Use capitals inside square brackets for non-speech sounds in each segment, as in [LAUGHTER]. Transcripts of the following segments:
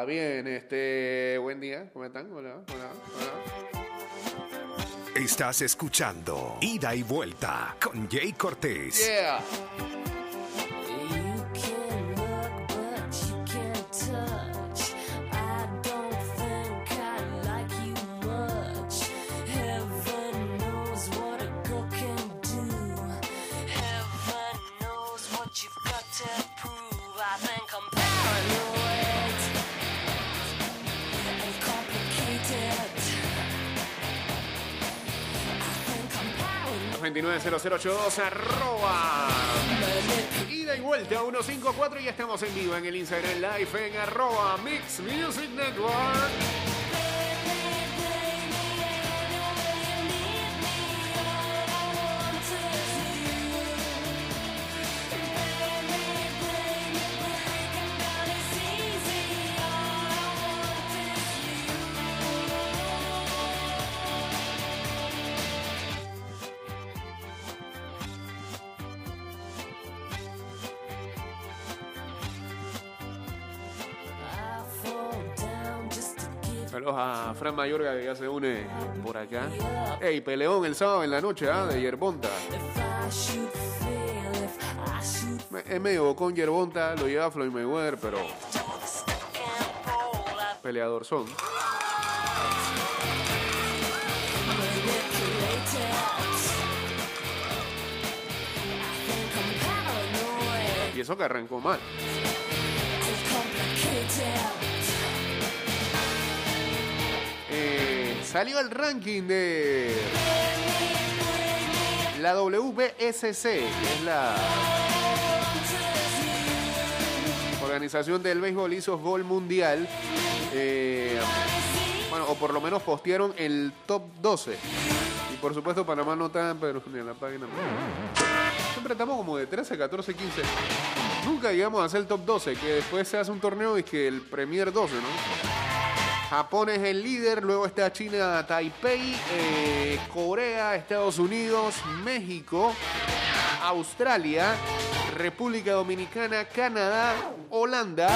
Está bien, este. Buen día, ¿cómo están? Hola, hola, hola. Estás escuchando Ida y Vuelta con Jay Cortés. Yeah. 290082 arroba. Ida y vuelta 154 y ya estamos en vivo en el Instagram Live en arroba Mix Music Network. Fran Mayorga que ya se une por acá. Ey, peleón el sábado en la noche, ¿ah? De Yerbonta. Es medio con Yerbonta, lo lleva Floyd Mayweather, pero peleador son. Y eso que arrancó mal. Salió el ranking de la WBSC, que es la organización del béisbol y softball mundial. Eh, bueno, o por lo menos postearon el top 12. Y por supuesto Panamá no está, pero ni en la página. Siempre estamos como de 13, 14, 15. Nunca llegamos a hacer el top 12, que después se hace un torneo y que el Premier 12, ¿no? Japón es el líder, luego está China, Taipei, eh, Corea, Estados Unidos, México, Australia, República Dominicana, Canadá, Holanda,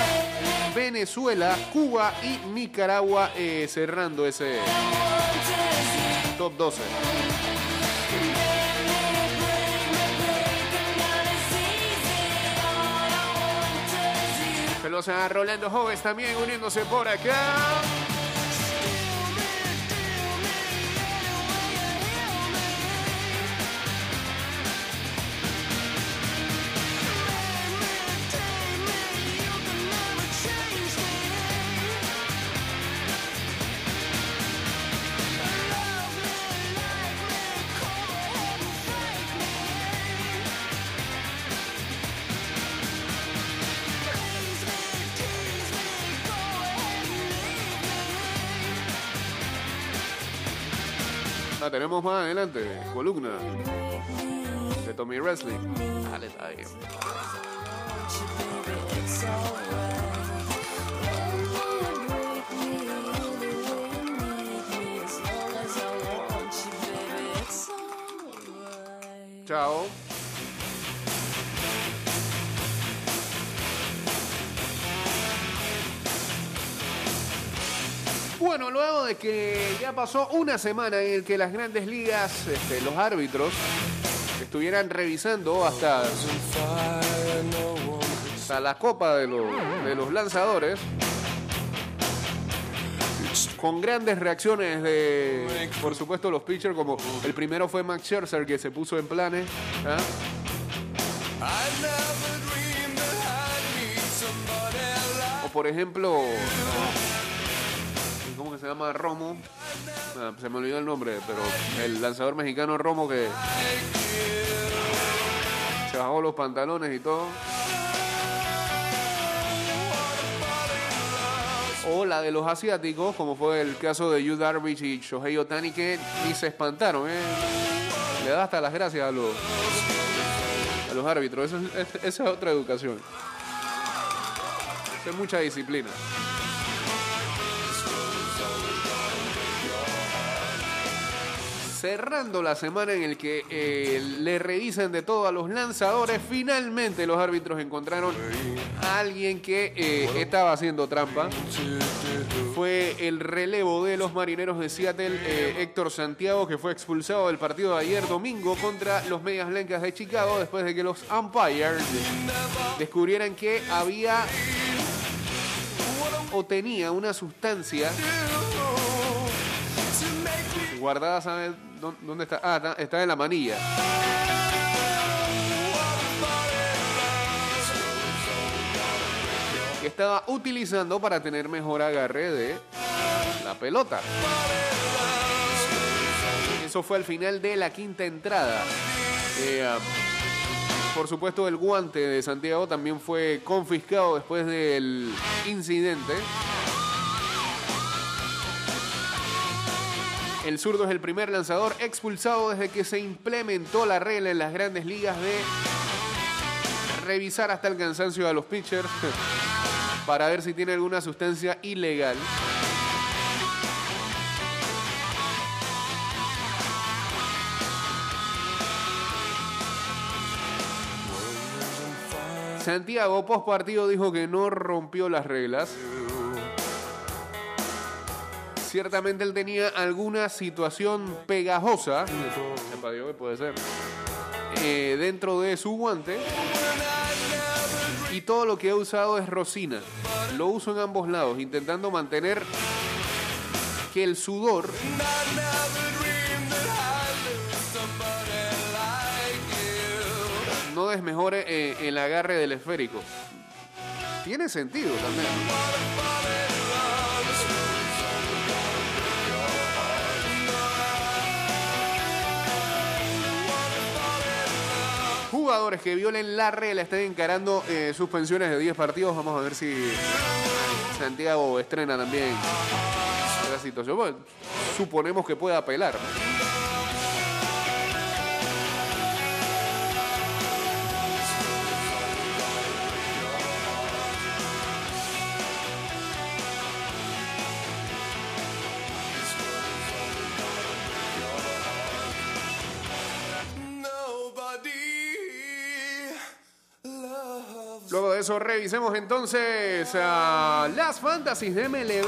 Venezuela, Cuba y Nicaragua eh, cerrando ese top 12. Saludos a Rolando Joves también uniéndose por acá. La tenemos más adelante, columna de Tommy Wrestling. Dale. Chao. Bueno, luego de que ya pasó una semana en el que las grandes ligas, este, los árbitros, estuvieran revisando hasta, hasta la copa de los, de los lanzadores, con grandes reacciones de, por supuesto, los pitchers, como el primero fue Max Scherzer, que se puso en planes. ¿ah? O por ejemplo, ¿cómo que se llama? Romo. Ah, se me olvidó el nombre, pero el lanzador mexicano Romo que se bajó los pantalones y todo. O la de los asiáticos, como fue el caso de Yu Darvish y Shohei Otani, que ni se espantaron, ¿eh? Le da hasta las gracias a los, a los árbitros. [LAUGHS] Esa es otra educación. Es mucha disciplina. Cerrando la semana en el que eh, le revisan de todo a los lanzadores, finalmente los árbitros encontraron a alguien que eh, estaba haciendo trampa. Fue el relevo de los marineros de Seattle, eh, Héctor Santiago, que fue expulsado del partido de ayer domingo contra los Medias Blancas de Chicago después de que los umpires descubrieran que había o tenía una sustancia guardada, ¿sabe dó- dónde está? Ah, está, en la manilla. Que estaba utilizando para tener mejor agarre de la pelota. Eso fue al final de la quinta entrada. Eh, ah, por supuesto, el guante de Santiago también fue confiscado después del incidente. El zurdo es el primer lanzador expulsado desde que se implementó la regla en las grandes ligas de revisar hasta el cansancio a los pitchers [LAUGHS] para ver si tiene alguna sustancia ilegal. Santiago, post partido, dijo que no rompió las reglas. Ciertamente él tenía alguna situación pegajosa, puede ser, eh, dentro de su guante. Y todo lo que he usado es rosina. Lo uso en ambos lados, intentando mantener que el sudor no desmejore eh, el agarre del esférico. Tiene sentido también. Jugadores que violen la regla están encarando eh, suspensiones de 10 partidos. Vamos a ver si Santiago estrena también esa situación. Bueno, suponemos que pueda apelar. Revisemos entonces ah, las fantasies de MLB.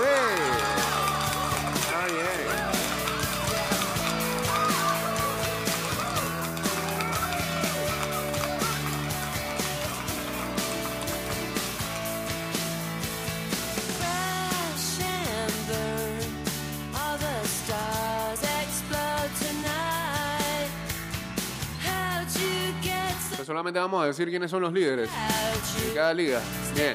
Solamente vamos a decir quiénes son los líderes de cada liga. Bien.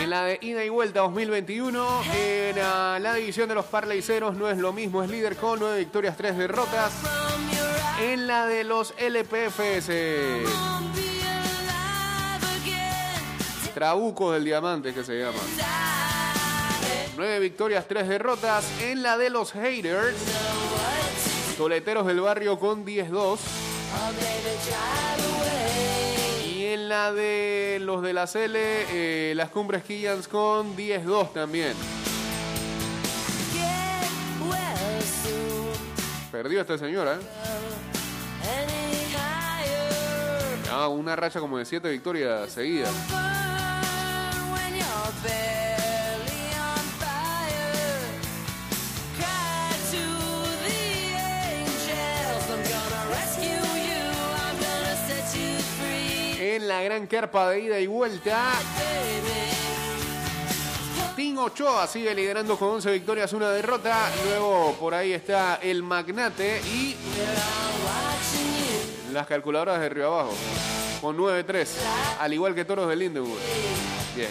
En la de ida y vuelta 2021, en ah, la división de los parleiceros no es lo mismo, es líder con 9 victorias, 3 derrotas. En la de los LPFs? Trabucos del Diamante que se llama. 9 victorias, 3 derrotas. En la de los haters, Toleteros del Barrio con 10-2. La de los de la Cele, eh, las Cumbres Quillans con 10-2 también. Perdió esta señora, ¿eh? Ah, una racha como de 7 victorias seguidas. En la gran carpa de ida y vuelta. Tim Ochoa sigue liderando con 11 victorias, una derrota. Luego por ahí está el Magnate y las calculadoras de Río Abajo con 9-3, al igual que Toros de Lindenwood. Bien.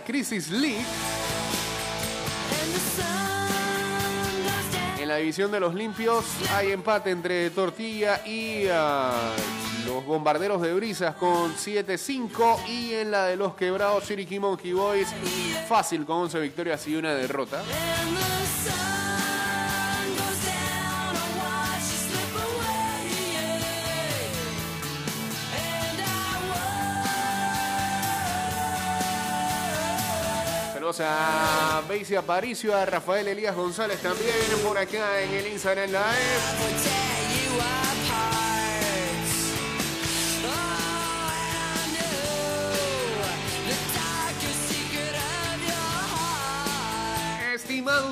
Crisis League, en la división de los limpios, hay empate entre Tortilla y ah, los Bombarderos de Brisas con 7-5 y en la de los Quebrados Chiriquí Monkey Boys fácil con 11 victorias y una derrota. Saludos a Aparicio, a Rafael Elías González también por acá en el Instagram Live.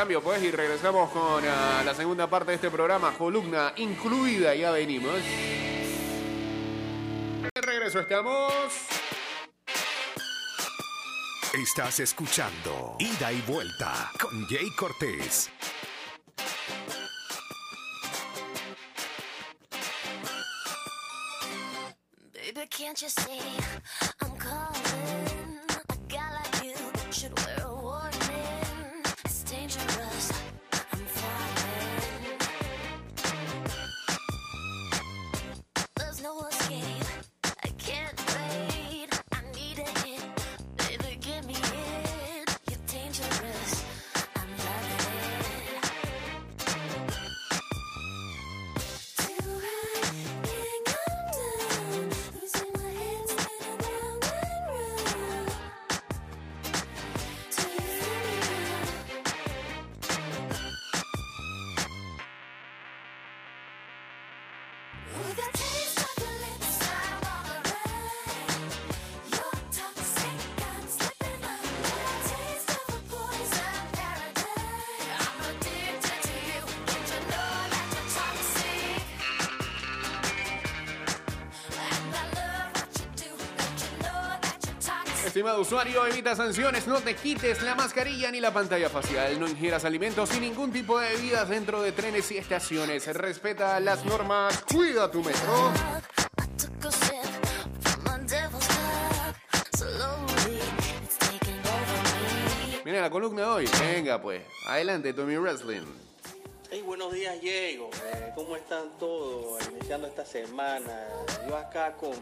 Cambio pues y regresamos con ah, la segunda parte de este programa, columna incluida, ya venimos. De regreso estamos. Estás escuchando Ida y Vuelta con Jay Cortés. Baby, can't you see I'm Estimado usuario, evita sanciones, no te quites la mascarilla ni la pantalla facial, no ingieras alimentos y ningún tipo de bebidas dentro de trenes y estaciones. Respeta las normas, cuida tu metro. Mira la columna de hoy. Venga pues, adelante Tommy Wrestling. Hey, buenos días, Diego. Eh, ¿Cómo están todos? Iniciando esta semana. Yo acá con,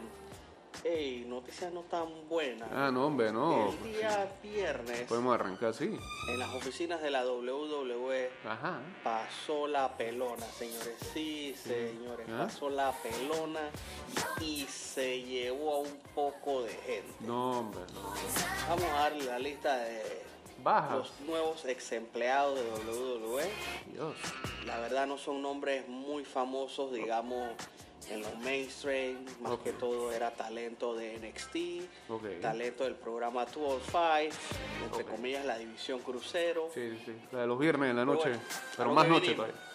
hey, noticias no tan buenas. Ah, no, hombre, no. El día viernes, Podemos arrancar así. en las oficinas de la WWE, Ajá. pasó la pelona, señores. Sí, señores, ¿Ah? pasó la pelona y se llevó a un poco de gente. No, hombre, no. Vamos a darle la lista de Baja. los nuevos ex empleados de WWE. Dios. La verdad no son nombres muy famosos, digamos, en los mainstream. Más que todo era talento de NXT, talento del programa 205, entre comillas la división crucero. Sí, sí. La de los viernes en la noche. bueno, Pero ¿a más noche venimos? todavía.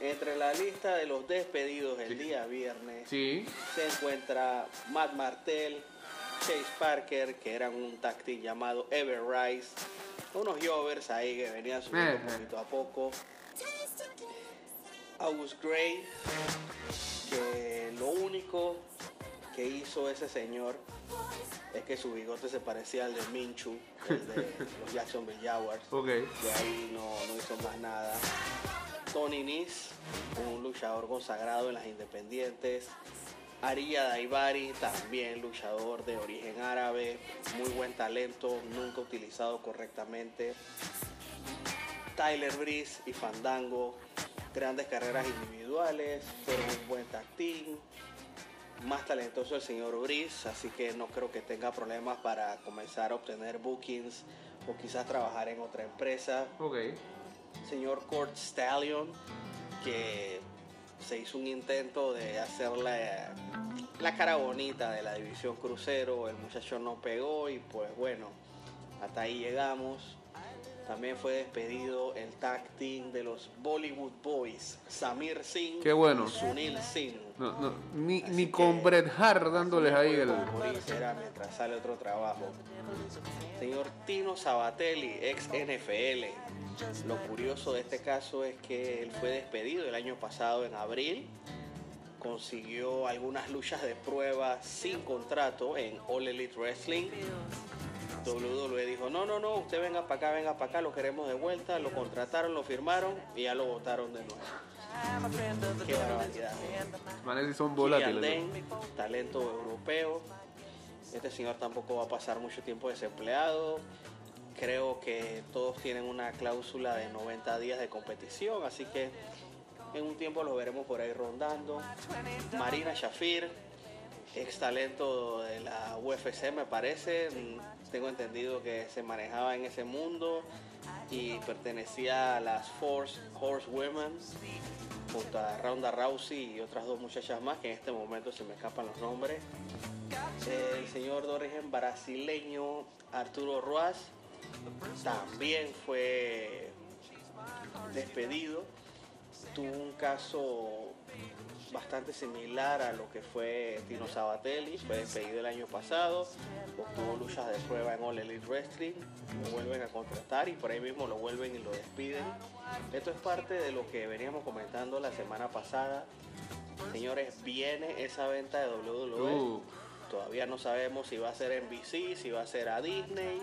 Entre la lista de los despedidos el Sí. día viernes Sí. se encuentra Matt Martel, Chase Parker, que eran un tag team llamado Ever Rise, unos jovers ahí que venían subiendo Eh, eh. poquito a poco. August Gray, que lo único que hizo ese señor es que su bigote se parecía al de Minchu, el de [LAUGHS] los Jacksonville Jaguars. Ok. De ahí no, no hizo más nada. Tony Nis, un luchador consagrado en las independientes. Aria Daivari, también luchador de origen árabe, muy buen talento, nunca utilizado correctamente. Tyler Breeze y Fandango, grandes carreras individuales, fueron un buen team. Más talentoso el señor Breeze, así que no creo que tenga problemas para comenzar a obtener bookings o quizás trabajar en otra empresa Ok. señor Court Stallion, que se hizo un intento de hacerle la cara bonita de la división crucero. El muchacho no pegó y pues bueno, hasta ahí llegamos. También fue despedido el tag team de los Bollywood Boys, Samir Singh Qué bueno. y Sunil Singh. No, no, ni, con Bret Hart dándoles ahí el. Será mientras sale otro trabajo. Señor Tino Sabatelli, ex NFL. Lo curioso de este caso es que él fue despedido el año pasado en abril. Consiguió algunas luchas de prueba sin contrato en All Elite Wrestling. WWE dijo, no, no, no, usted venga para acá, venga para acá, lo queremos de vuelta. Lo contrataron, lo firmaron y ya lo votaron de nuevo. Qué barbaridad. Manes son volátiles. Dane, talento europeo. Este señor tampoco va a pasar mucho tiempo desempleado. Creo que todos tienen una cláusula de 90 días de competición, así que en un tiempo lo veremos por ahí rondando. Marina Shafir, ex talento de la UFC me parece. Tengo entendido que se manejaba en ese mundo y pertenecía a las Force Horsewomen junto a Ronda Rousey y otras dos muchachas más que en este momento se me escapan los nombres. El señor de origen brasileño Arturo Ruas también fue despedido. Tuvo un caso bastante similar a lo que fue Tino Sabatelli, fue despedido el año pasado, obtuvo luchas de prueba en All Elite Wrestling, lo vuelven a contratar y por ahí mismo lo vuelven y lo despiden. Esto es parte de lo que veníamos comentando la semana pasada. Señores, viene esa venta de WWE. Uh. Todavía no sabemos si va a ser NBC, si va a ser a Disney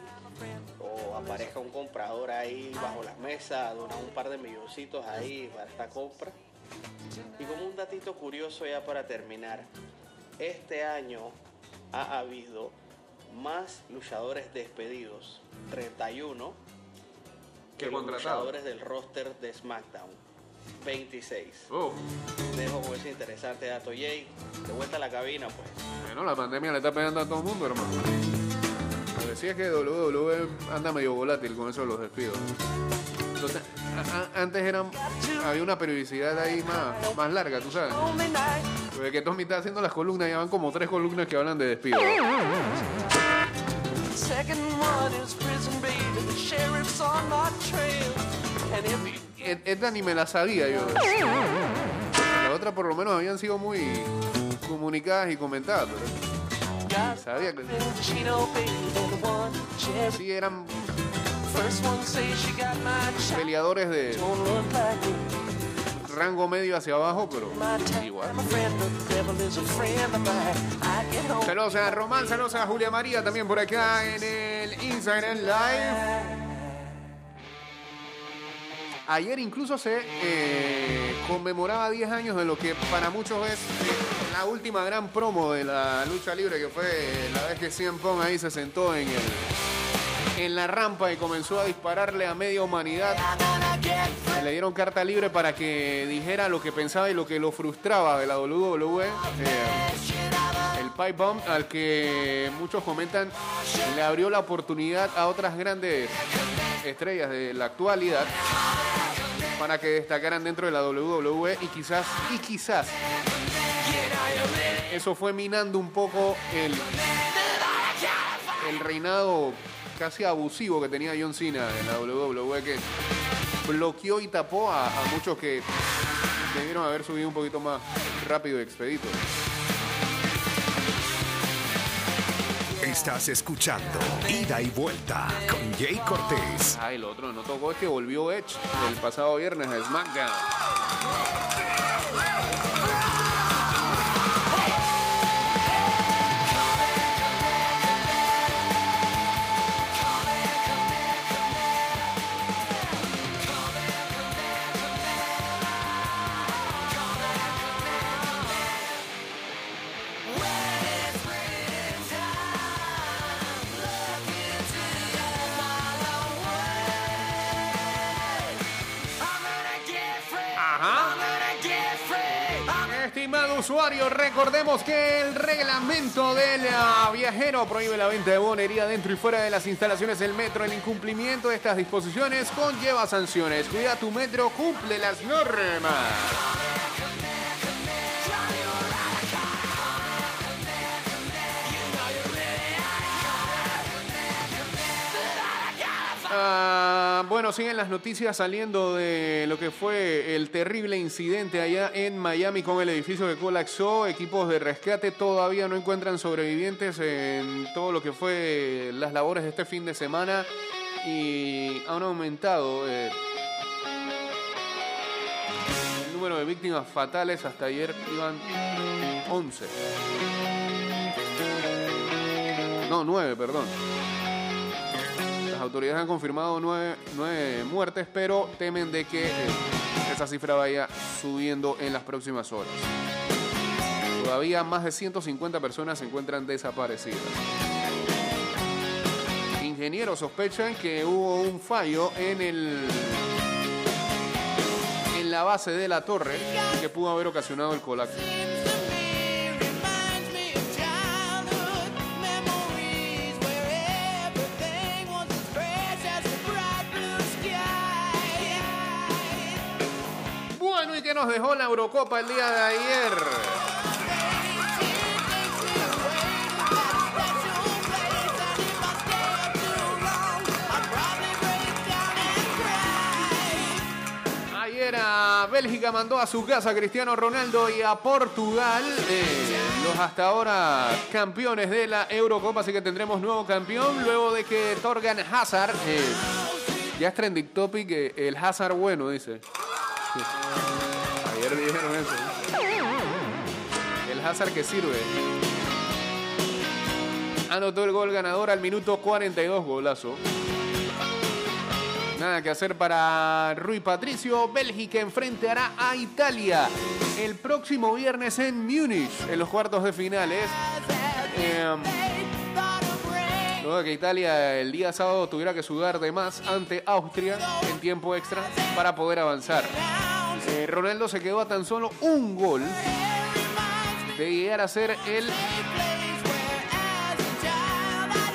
o aparezca un comprador ahí bajo la mesa, dona un par de milloncitos ahí para esta compra. Y como un datito curioso ya para terminar, este año ha habido más luchadores despedidos, 31, Que luchadores del roster de SmackDown, 26. Oh, Dejo ese interesante dato, Jay. De vuelta a la cabina, pues. Bueno, la pandemia le está pegando a todo el mundo, hermano. Lo que sí es que WWE anda medio volátil con eso de los despidos. Entonces, antes eran, había una periodicidad ahí más, más larga, tú sabes. Desde que Tommy está haciendo las columnas, ya van como tres columnas que hablan de if E- Esta ni me la sabía yo. Las otras por lo menos habían sido muy comunicadas y comentadas, pero sabía que sí eran peleadores de rango medio hacia abajo, pero igual. Saludos a Román, saludos a Julia María también por acá en el Instagram Live. Ayer incluso se eh, conmemoraba 10 años de lo que para muchos es eh, la última gran promo de la lucha libre, que fue la vez que CM Punk ahí se sentó en, el, en la rampa y comenzó a dispararle a media humanidad. Le dieron carta libre para que dijera lo que pensaba y lo que lo frustraba de la WWE. Eh, el pipe bomb al que muchos comentan le abrió la oportunidad a otras grandes estrellas de la actualidad para que destacaran dentro de la WWE y quizás y quizás eso fue minando un poco el el reinado casi abusivo que tenía John Cena en la WWE que bloqueó y tapó a, a muchos que debieron haber subido un poquito más rápido y expedito. Estás escuchando Ida y Vuelta con Jay Cortés. Ah, el otro no tocó que volvió Edge el pasado viernes a SmackDown. Usuario, recordemos que el reglamento del ah, viajero prohíbe la venta de bonería dentro y fuera de las instalaciones del metro. El incumplimiento de estas disposiciones conlleva sanciones. Cuida tu metro, cumple las normas. Bueno, siguen las noticias saliendo de lo que fue el terrible incidente allá en Miami con el edificio que colapsó. Equipos de rescate todavía no encuentran sobrevivientes en todo lo que fue las labores de este fin de semana y han aumentado eh, el número de víctimas fatales. Hasta ayer iban 11. No, 9, perdón. Autoridades han confirmado nueve, nueve muertes, pero temen de que eh, esa cifra vaya subiendo en las próximas horas. Todavía más de 150 personas se encuentran desaparecidas. Ingenieros sospechan que hubo un fallo en el en la base de la torre que pudo haber ocasionado el colapso. Nos dejó la Eurocopa el día de ayer? Ayer a Bélgica mandó a su casa a Cristiano Ronaldo y a Portugal, eh, los hasta ahora campeones de la Eurocopa, así que tendremos nuevo campeón luego de que Torgan Hazard, eh, ya es trending topic, eh, el Hazard bueno, dice. Ayer eso. El Hazard que sirve. Anotó el gol ganador al minuto 42, golazo. Nada que hacer para Rui Patricio. Bélgica enfrentará a Italia el próximo viernes en Múnich, en los cuartos de finales. Em, luego que Italia el día sábado tuviera que sudar de más ante Austria en tiempo extra para poder avanzar. Eh, Ronaldo se quedó a tan solo un gol de llegar a ser el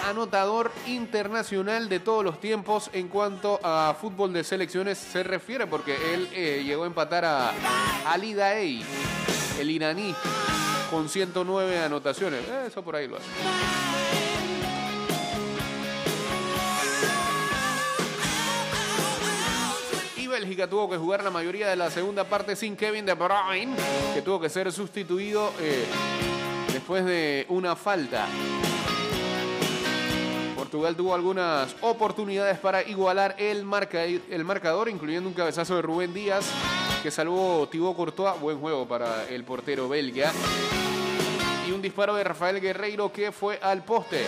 anotador internacional de todos los tiempos en cuanto a fútbol de selecciones se refiere, porque él eh, llegó a empatar a Ali Daei, el iraní, con 109 anotaciones. Eso por ahí lo hace. Bélgica tuvo que jugar la mayoría de la segunda parte sin Kevin De Bruyne, que tuvo que ser sustituido eh, después de una falta. Portugal tuvo algunas oportunidades para igualar el, marca- el marcador, incluyendo un cabezazo de Rubén Díaz, que salvó Thibaut Courtois. Buen juego para el portero belga. Y un disparo de Rafael Guerreiro que fue al poste.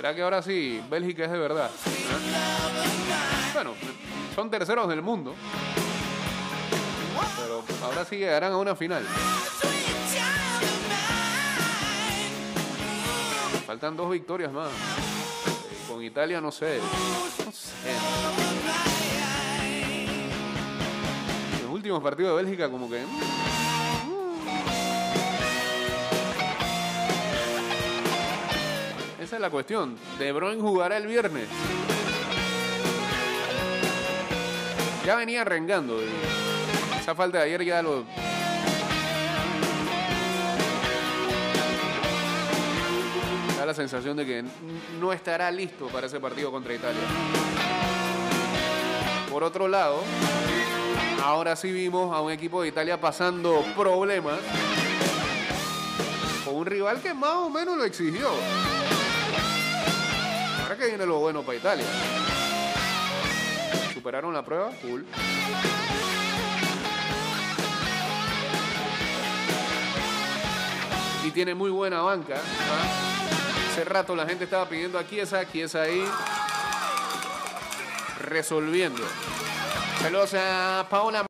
¿Será que ahora sí Bélgica es de verdad? ¿Eh? Bueno, son terceros del mundo. Pero ahora sí llegarán a una final. Faltan dos victorias más. Eh, Con Italia no sé. No sé. Los últimos partidos de Bélgica como que... la cuestión. De Bruyne jugará el viernes. Ya venía rengando. y Esa falta de ayer ya lo. Da la sensación de que no estará listo para ese partido contra Italia. Por otro lado, ahora sí vimos a un equipo de Italia pasando problemas con un rival que más o menos lo exigió. Ahora que viene lo bueno para Italia. Superaron la prueba, cool. Y tiene muy buena banca. ¿ah? Hace rato la gente estaba pidiendo a Chiesa, Chiesa ahí resolviendo. Saludos a Paola